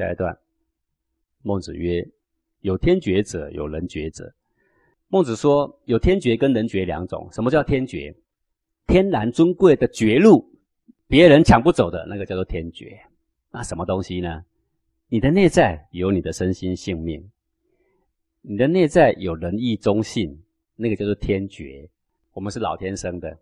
下一段，孟子曰：“有天爵者，有人爵者。”孟子说，有天爵跟人爵两种。什么叫天爵？天然尊贵的爵禄，别人抢不走的那个叫做天爵。那什么东西呢？你的内在有你的身心性命，你的内在有仁义忠信，那个叫做天爵。我们是老天生的，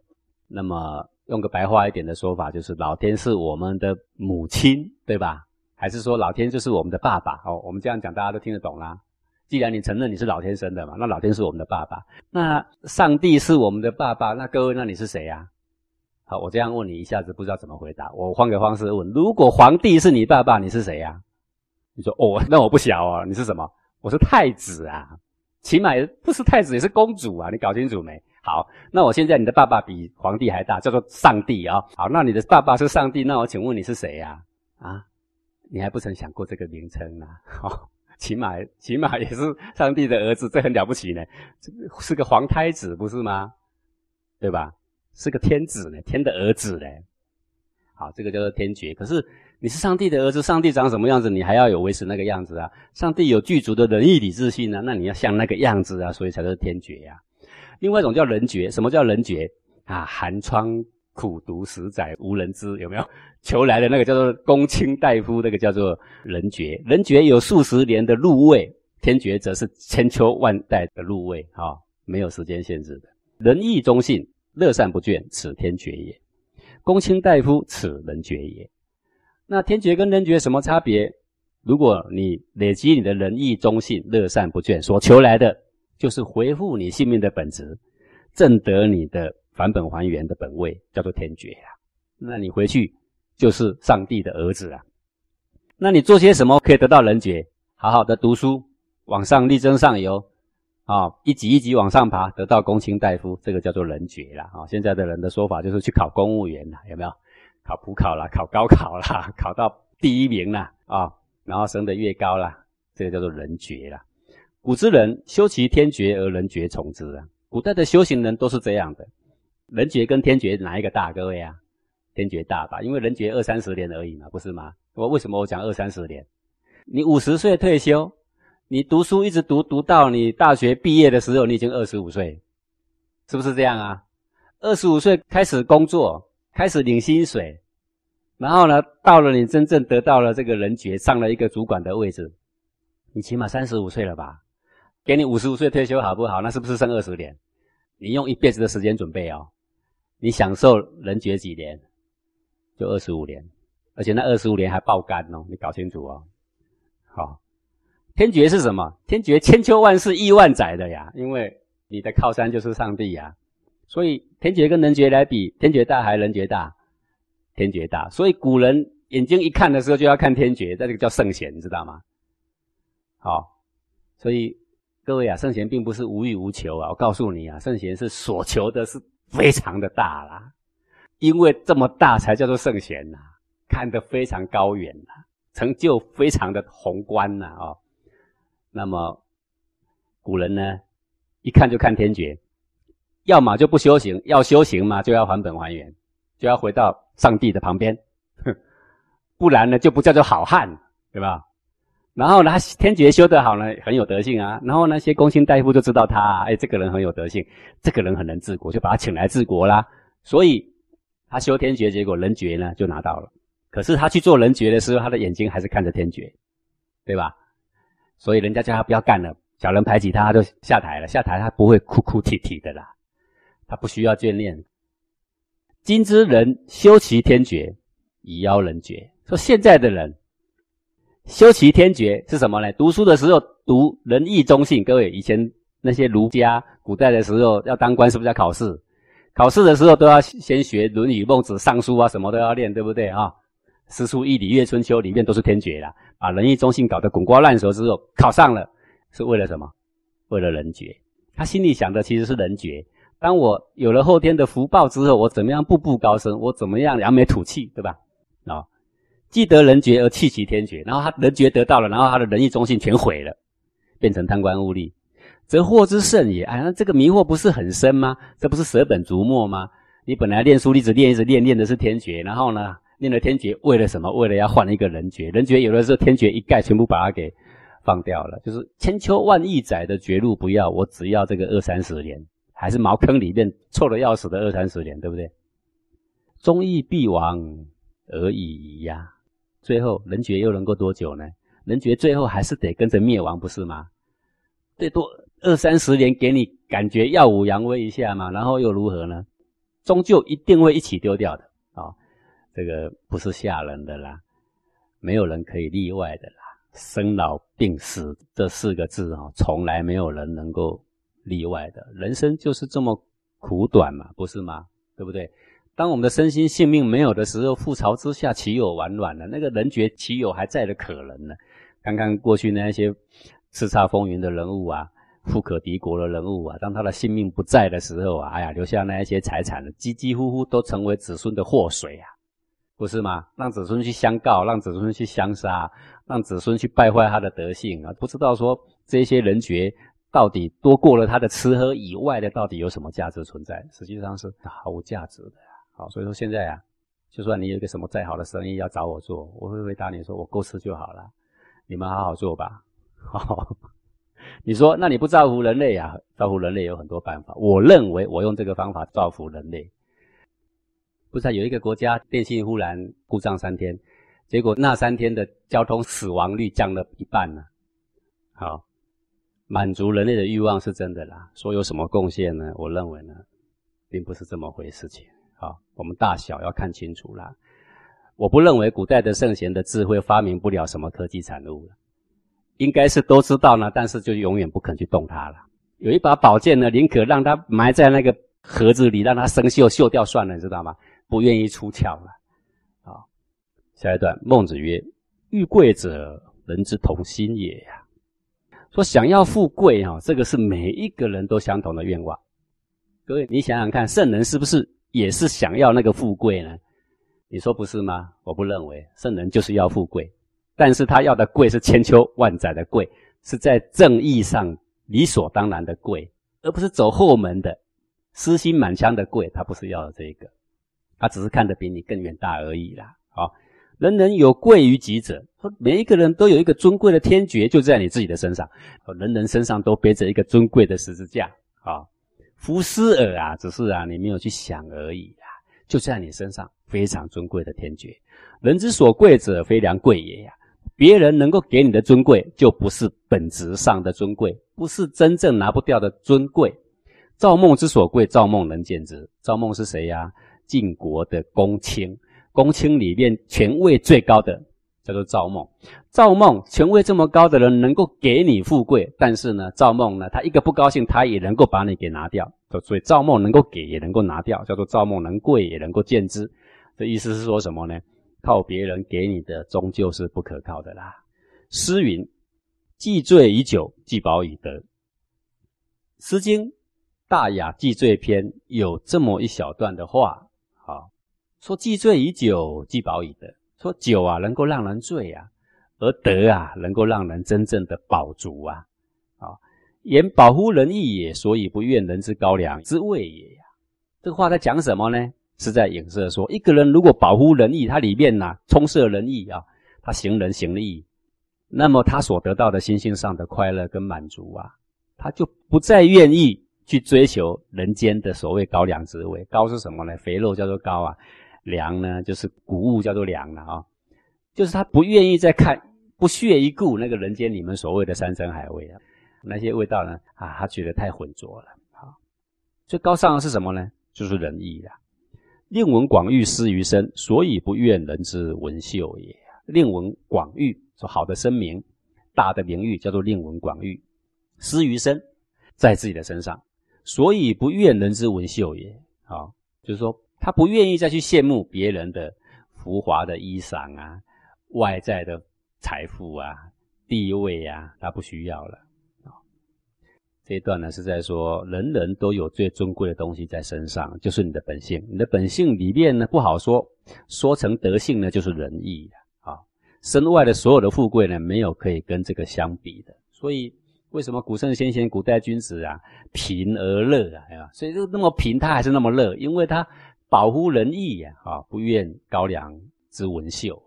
那么用个白话一点的说法，就是老天是我们的母亲，对吧？还是说老天就是我们的爸爸？哦，我们这样讲大家都听得懂啦。既然你承认你是老天生的嘛，那老天是我们的爸爸，那上帝是我们的爸爸，那各位，那你是谁呀？好，我这样问你，一下子不知道怎么回答。我换个方式问：如果皇帝是你爸爸，你是谁呀？你说哦，那我不小哦，你是什么？我是太子啊，起码不是太子也是公主啊，你搞清楚没？好，那我现在你的爸爸比皇帝还大，叫做上帝啊。好，那你的爸爸是上帝，那我请问你是谁呀？啊，你还不曾想过这个名称呢？好。起码起码也是上帝的儿子，这很了不起呢，是个皇太子不是吗？对吧？是个天子呢，天的儿子呢。好，这个叫做天爵。可是你是上帝的儿子，上帝长什么样子，你还要有维持那个样子啊。上帝有具足的仁义礼智信呢，那你要像那个样子啊，所以才是天爵呀。另外一种叫人爵，什么叫人爵啊？寒窗。苦读十载无人知，有没有 求来的那个叫做公卿大夫？那个叫做人爵。人爵有数十年的入位，天爵则是千秋万代的入位，啊，没有时间限制的。仁义忠信，乐善不倦，此天爵也。公卿大夫，此人爵也。那天爵跟人爵什么差别？如果你累积你的仁义忠信、乐善不倦，所求来的就是回复你性命的本质，正得你的。返本还原的本位叫做天爵啊，那你回去就是上帝的儿子啊。那你做些什么可以得到人爵？好好的读书，往上力争上游啊，一级一级往上爬，得到公卿大夫，这个叫做人爵了啊。现在的人的说法就是去考公务员了，有没有？考普考啦，考高考啦，考到第一名了啊，然后升得越高了，这个叫做人爵了。古之人修其天爵而人爵从之啊，古代的修行人都是这样的。人爵跟天爵哪一个大？各位啊，天爵大吧？因为人爵二三十年而已嘛，不是吗？我为什么我讲二三十年？你五十岁退休，你读书一直读读到你大学毕业的时候，你已经二十五岁，是不是这样啊？二十五岁开始工作，开始领薪水，然后呢，到了你真正得到了这个人爵，上了一个主管的位置，你起码三十五岁了吧？给你五十五岁退休好不好？那是不是剩二十年？你用一辈子的时间准备哦。你享受人爵几年？就二十五年，而且那二十五年还爆肝哦！你搞清楚哦。好，天爵是什么？天爵千秋万世亿万载的呀，因为你的靠山就是上帝呀。所以天爵跟人爵来比，天爵大还是人爵大？天爵大。所以古人眼睛一看的时候就要看天爵，这个叫圣贤，你知道吗？好，所以各位啊，圣贤并不是无欲无求啊。我告诉你啊，圣贤是所求的是。非常的大啦，因为这么大才叫做圣贤呐，看得非常高远呐，成就非常的宏观呐啊。那么古人呢，一看就看天爵，要么就不修行，要修行嘛就要还本还原，就要回到上帝的旁边，不然呢就不叫做好汉，对吧？然后呢，天爵修得好呢，很有德性啊。然后那些公卿大夫就知道他，哎，这个人很有德性，这个人很能治国，就把他请来治国啦。所以他修天爵，结果人爵呢就拿到了。可是他去做人爵的时候，他的眼睛还是看着天爵，对吧？所以人家叫他不要干了，小人排挤他，他就下台了。下台他不会哭哭啼啼的啦，他不需要眷恋。今之人修其天爵，以邀人爵。说现在的人。修齐天爵是什么呢？读书的时候读仁义忠信。各位以前那些儒家古代的时候要当官，是不是要考试？考试的时候都要先学《论语》《孟子》《尚书》啊，什么都要练，对不对啊？诗书易礼乐春秋里面都是天爵啦。把仁义忠信搞得滚瓜烂熟之后，考上了是为了什么？为了人爵。他心里想的其实是人爵。当我有了后天的福报之后，我怎么样步步高升？我怎么样扬眉吐气，对吧？啊。既得人爵而弃其天爵，然后他人爵得到了，然后他的仁义忠信全毁了，变成贪官污吏，则祸之甚也。哎，那这个迷惑不是很深吗？这不是舍本逐末吗？你本来练书一直练一直练，练的是天爵，然后呢，念了天爵，为了什么？为了要换一个人爵。人爵有的时候天爵一概，全部把它给放掉了。就是千秋万亿载的绝路不要，我只要这个二三十年，还是茅坑里面臭的要死的二三十年，对不对？忠义必亡而已呀。最后人觉又能够多久呢？人觉最后还是得跟着灭亡，不是吗？最多二三十年给你感觉耀武扬威一下嘛，然后又如何呢？终究一定会一起丢掉的啊！这个不是吓人的啦，没有人可以例外的啦。生老病死这四个字啊，从来没有人能够例外的。人生就是这么苦短嘛，不是吗？对不对？当我们的身心性命没有的时候，覆巢之下岂有完卵呢？那个人觉岂有还在的可能呢？看看过去那些叱咤风云的人物啊，富可敌国的人物啊，当他的性命不在的时候啊，哎呀，留下那一些财产，几几乎乎都成为子孙的祸水啊，不是吗？让子孙去相告，让子孙去相杀，让子孙去败坏他的德性啊，不知道说这些人爵到底多过了他的吃喝以外的，到底有什么价值存在？实际上是毫无价值的。好，所以说现在啊，就算你有一个什么再好的生意要找我做，我会回答你说，我够吃就好了。你们好好做吧。好，你说，那你不造福人类啊？造福人类有很多办法。我认为我用这个方法造福人类。不是有一个国家电信忽然故障三天，结果那三天的交通死亡率降了一半呢？好，满足人类的欲望是真的啦。说有什么贡献呢？我认为呢，并不是这么回事。情好，我们大小要看清楚啦。我不认为古代的圣贤的智慧发明不了什么科技产物了，应该是都知道呢，但是就永远不肯去动它了。有一把宝剑呢，宁可让它埋在那个盒子里，让它生锈锈掉算了，你知道吗？不愿意出鞘了。好，下一段，孟子曰：“欲贵者，人之同心也呀。”说想要富贵啊，这个是每一个人都相同的愿望。各位，你想想看，圣人是不是也是想要那个富贵呢？你说不是吗？我不认为，圣人就是要富贵，但是他要的贵是千秋万载的贵，是在正义上理所当然的贵，而不是走后门的私心满腔的贵。他不是要的这个，他只是看得比你更远大而已啦。好，人人有贵于己者，说每一个人都有一个尊贵的天爵，就在你自己的身上。人人身上都背着一个尊贵的十字架。啊，福斯尔啊，只是啊，你没有去想而已啊，就在你身上。非常尊贵的天爵，人之所贵者，非良贵也呀。别人能够给你的尊贵，就不是本质上的尊贵，不是真正拿不掉的尊贵。赵孟之所贵，赵孟能见之。赵孟是谁呀？晋国的公卿，公卿里面权位最高的叫做造梦，造梦权位这么高的人，能够给你富贵，但是呢，造梦呢，他一个不高兴，他也能够把你给拿掉。所以造梦能够给，也能够拿掉，叫做造梦能贵，也能够见之。这意思是说什么呢？靠别人给你的，终究是不可靠的啦。诗云：“既醉以酒，既饱以德。”《诗经·大雅·既醉篇》有这么一小段的话，好说：“既醉以酒，既饱以德。”说酒啊，能够让人醉啊，而德啊，能够让人真正的饱足啊。啊，言保乎仁义也，所以不怨人之高粱之味也呀。这个话在讲什么呢？是在影射说，一个人如果保护仁义，他里面呐充塞仁义啊，他行仁行义，那么他所得到的心性上的快乐跟满足啊，他就不再愿意去追求人间的所谓高粱之味。高是什么呢？肥肉叫做高啊，粮呢就是谷物叫做粮了啊，就是他不愿意再看不屑一顾那个人间你们所谓的山珍海味啊，那些味道呢啊，他觉得太浑浊了啊。最高尚的是什么呢？就是仁义呀。令闻广誉失于身，所以不愿人之闻秀也。令闻广誉，说好的声名、大的名誉，叫做令闻广誉，失于身，在自己的身上，所以不愿人之闻秀也。啊，就是说他不愿意再去羡慕别人的浮华的衣裳啊、外在的财富啊、地位啊，他不需要了。这一段呢是在说，人人都有最尊贵的东西在身上，就是你的本性。你的本性里面呢不好说，说成德性呢就是仁义啊。身外的所有的富贵呢，没有可以跟这个相比的。所以为什么古圣先贤、古代君子啊，贫而乐啊？所以就那么贫，他还是那么乐，因为他保护仁义呀，啊，不愿高粱之文秀。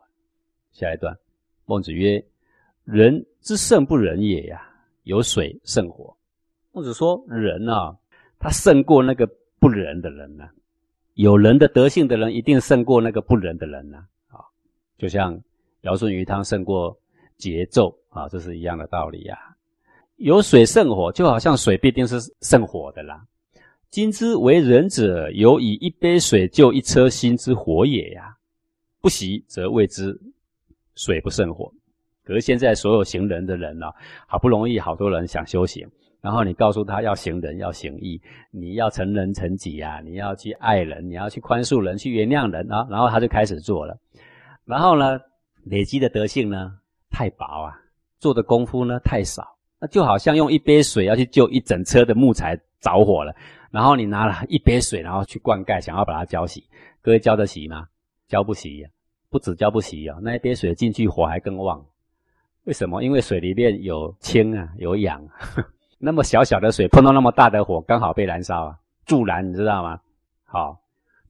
下一段，孟子曰：“人之胜不仁也呀，有水胜火。”孟子说：“人啊，他胜过那个不仁的人呢。有仁的德性的人，一定胜过那个不仁的人呢。啊，就像尧舜禹汤胜过桀纣啊，这是一样的道理呀。有水胜火，就好像水必定是胜火的啦。今之为仁者，有以一杯水救一车薪之火也呀。不习则谓之水不胜火。可是现在所有行仁的人呢，好不容易好多人想修行。”然后你告诉他要行仁，要行义，你要成人成己啊！你要去爱人，你要去宽恕人，去原谅人啊！然后他就开始做了。然后呢，累积的德性呢太薄啊，做的功夫呢太少。那就好像用一杯水要去救一整车的木材着火了，然后你拿了一杯水，然后去灌溉，想要把它浇熄。各位浇得熄吗？浇不熄呀！不止浇不熄啊，那一杯水进去火还更旺。为什么？因为水里面有氢啊，有氧。那么小小的水碰到那么大的火，刚好被燃烧啊，助燃，你知道吗？好，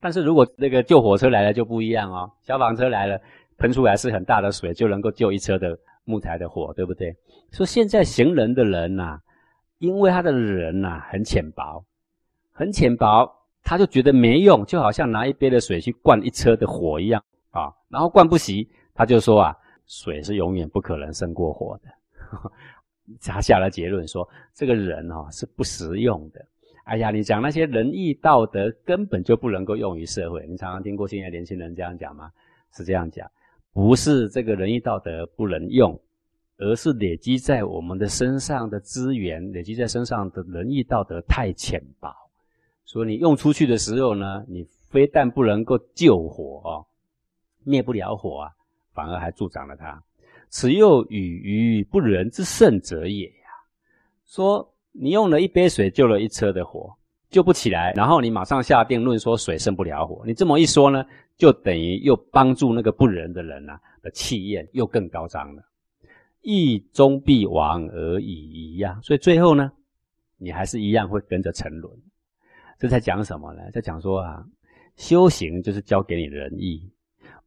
但是如果那个救火车来了就不一样哦，消防车来了，喷出来是很大的水，就能够救一车的木材的火，对不对？说现在行人的人呐，因为他的人呐很浅薄，很浅薄，他就觉得没用，就好像拿一杯的水去灌一车的火一样啊，然后灌不熄，他就说啊，水是永远不可能胜过火的。他下了结论说：“这个人哦是不实用的。哎呀，你讲那些仁义道德根本就不能够用于社会。你常常听过现在年轻人这样讲吗？是这样讲，不是这个仁义道德不能用，而是累积在我们的身上的资源，累积在身上的仁义道德太浅薄。所以你用出去的时候呢，你非但不能够救火哦，灭不了火啊，反而还助长了它。”此又与于不仁之圣者也呀。说你用了一杯水救了一车的火，救不起来，然后你马上下定论说水胜不了火。你这么一说呢，就等于又帮助那个不仁的人啊的气焰又更高涨了。意终必亡而已呀。所以最后呢，你还是一样会跟着沉沦。这在讲什么呢？在讲说啊，修行就是教给你仁义。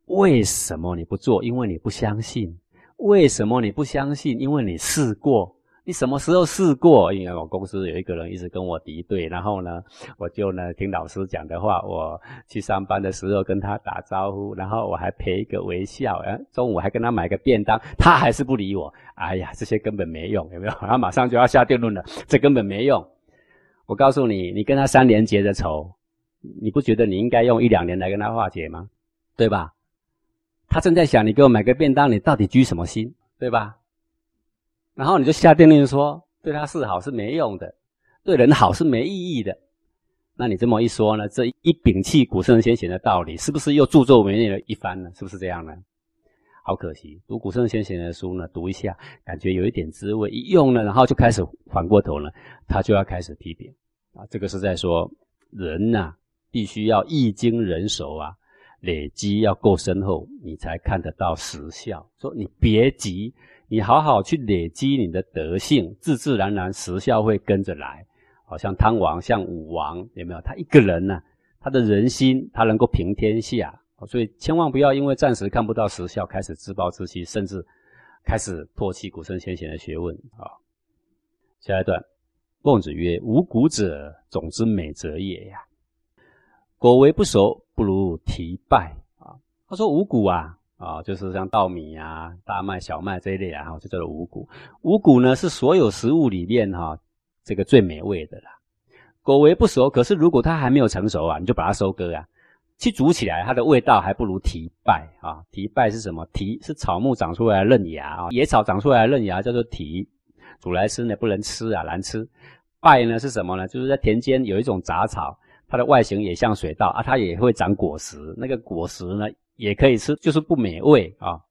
为什么你不做？因为你不相信。为什么你不相信？因为你试过，你什么时候试过？因为我公司有一个人一直跟我敌对，然后呢，我就呢听老师讲的话，我去上班的时候跟他打招呼，然后我还赔一个微笑，哎，中午还跟他买个便当，他还是不理我。哎呀，这些根本没用，有没有？他马上就要下定论了，这根本没用。我告诉你，你跟他三年结的仇，你不觉得你应该用一两年来跟他化解吗？对吧？他正在想，你给我买个便当，你到底居什么心，对吧？然后你就下定论说，对他是好是没用的，对人好是没意义的。那你这么一说呢，这一摒弃古圣先贤的道理，是不是又著作为虐了一番呢？是不是这样呢？好可惜，读古圣先贤的书呢，读一下，感觉有一点滋味，一用呢，然后就开始反过头了，他就要开始批评啊。这个是在说人呐，必须要易经人熟啊。累积要够深厚，你才看得到实效。说你别急，你好好去累积你的德性，自自然然实效会跟着来。好像汤王，像武王，有没有？他一个人呢，他的人心，他能够平天下。所以千万不要因为暂时看不到实效，开始自暴自弃，甚至开始唾弃古圣先贤的学问啊。下一段，孟子曰：“无谷者，种之美者也呀。果为不熟。”不如提败啊！他说五谷啊啊，就是像稻米啊、大麦、小麦这一类啊，就叫做五谷。五谷呢是所有食物里面哈这个最美味的啦。果为不熟，可是如果它还没有成熟啊，你就把它收割啊，去煮起来，它的味道还不如提败啊。提败是什么？提是草木长出来的嫩芽啊，野草长出来的嫩芽叫做提，煮来吃呢不能吃啊，难吃。败呢是什么呢？就是在田间有一种杂草。它的外形也像水稻啊，它也会长果实，那个果实呢也可以吃，就是不美味啊。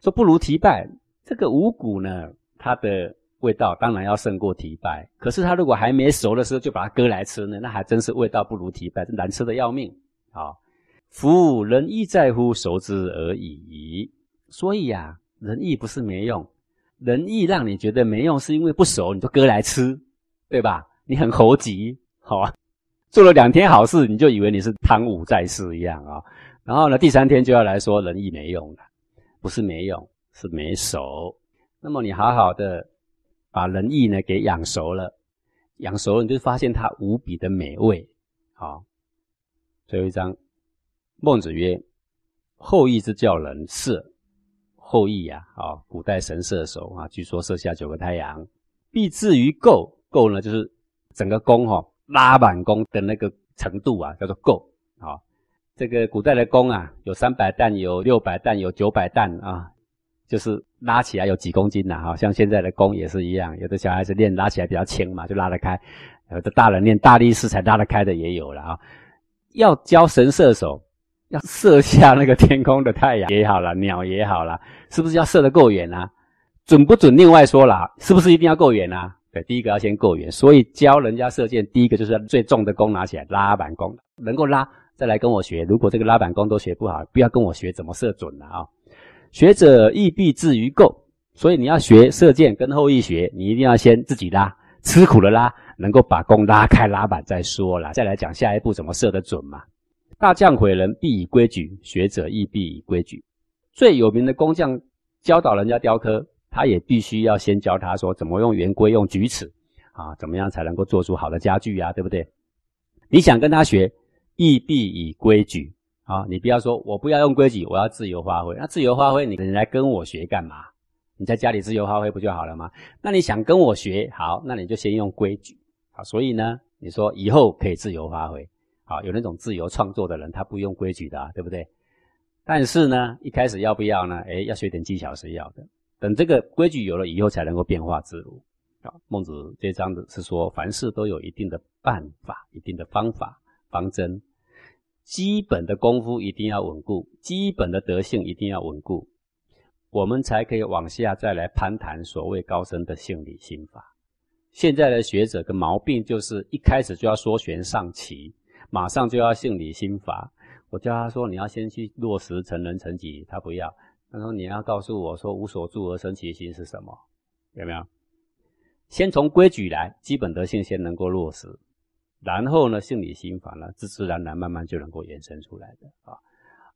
说不如提败，这个五谷呢，它的味道当然要胜过提败。可是它如果还没熟的时候就把它割来吃呢，那还真是味道不如提败，难吃的要命啊。夫仁义在乎熟之而已。所以呀，仁义不是没用，仁义让你觉得没用，是因为不熟你就割来吃，对吧？你很猴急，好啊。做了两天好事，你就以为你是汤武在世一样啊？然后呢，第三天就要来说仁义没用了，不是没用，是没熟。那么你好好的把仁义呢给养熟了，养熟了你就发现它无比的美味。好，最后一章，孟子曰：“后羿之教人射。”后羿呀，啊，古代神射手啊，据说射下九个太阳，必至于够。够呢，就是整个弓哈，拉满弓的那个程度啊，叫做够。啊，这个古代的弓啊，有三百担，有六百担，有九百担啊，就是拉起来有几公斤呐。哈，像现在的弓也是一样，有的小孩子练拉起来比较轻嘛，就拉得开；有的大人练大力士才拉得开的也有了啊。要教神射手。要射下那个天空的太阳也好了，鸟也好了，是不是要射得够远啊？准不准？另外说了，是不是一定要够远啊？对，第一个要先够远。所以教人家射箭，第一个就是最重的弓拿起来，拉板弓，能够拉，再来跟我学。如果这个拉板弓都学不好，不要跟我学怎么射准了啊！学者亦必至于够，所以你要学射箭，跟后羿学，你一定要先自己拉，吃苦的拉，能够把弓拉开拉板再说了，再来讲下一步怎么射得准嘛。大将毁人，必以规矩；学者亦必以规矩。最有名的工匠教导人家雕刻，他也必须要先教他说怎么用圆规、用矩尺啊，怎么样才能够做出好的家具呀，对不对？你想跟他学，亦必以规矩啊！你不要说我不要用规矩，我要自由发挥。那自由发挥，你你来跟我学干嘛？你在家里自由发挥不就好了吗？那你想跟我学好，那你就先用规矩啊。所以呢，你说以后可以自由发挥。啊，有那种自由创作的人，他不用规矩的，对不对？但是呢，一开始要不要呢？哎，要学点技巧是要的。等这个规矩有了以后，才能够变化自如。啊，孟子这章子是说，凡事都有一定的办法、一定的方法、方针，基本的功夫一定要稳固，基本的德性一定要稳固，我们才可以往下再来攀谈所谓高深的性理心法。现在的学者的毛病就是一开始就要说玄上棋。马上就要性理心法，我叫他说你要先去落实成人成己，他不要。他说你要告诉我说无所住而生其心是什么？有没有？先从规矩来，基本德性先能够落实，然后呢性理心法呢自自然然慢慢就能够延伸出来的啊。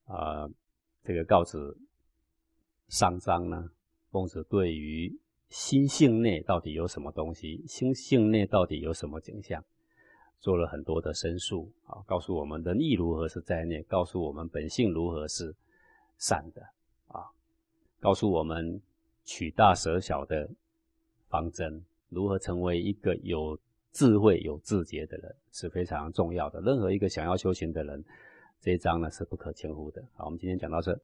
呃，这个告子上章呢，孟子对于心性内到底有什么东西，心性内到底有什么景象？做了很多的申诉啊，告诉我们仁义如何是在内，告诉我们本性如何是善的啊，告诉我们取大舍小的方针，如何成为一个有智慧、有智节的人是非常重要的。任何一个想要修行的人，这一章呢是不可轻忽的。好，我们今天讲到这。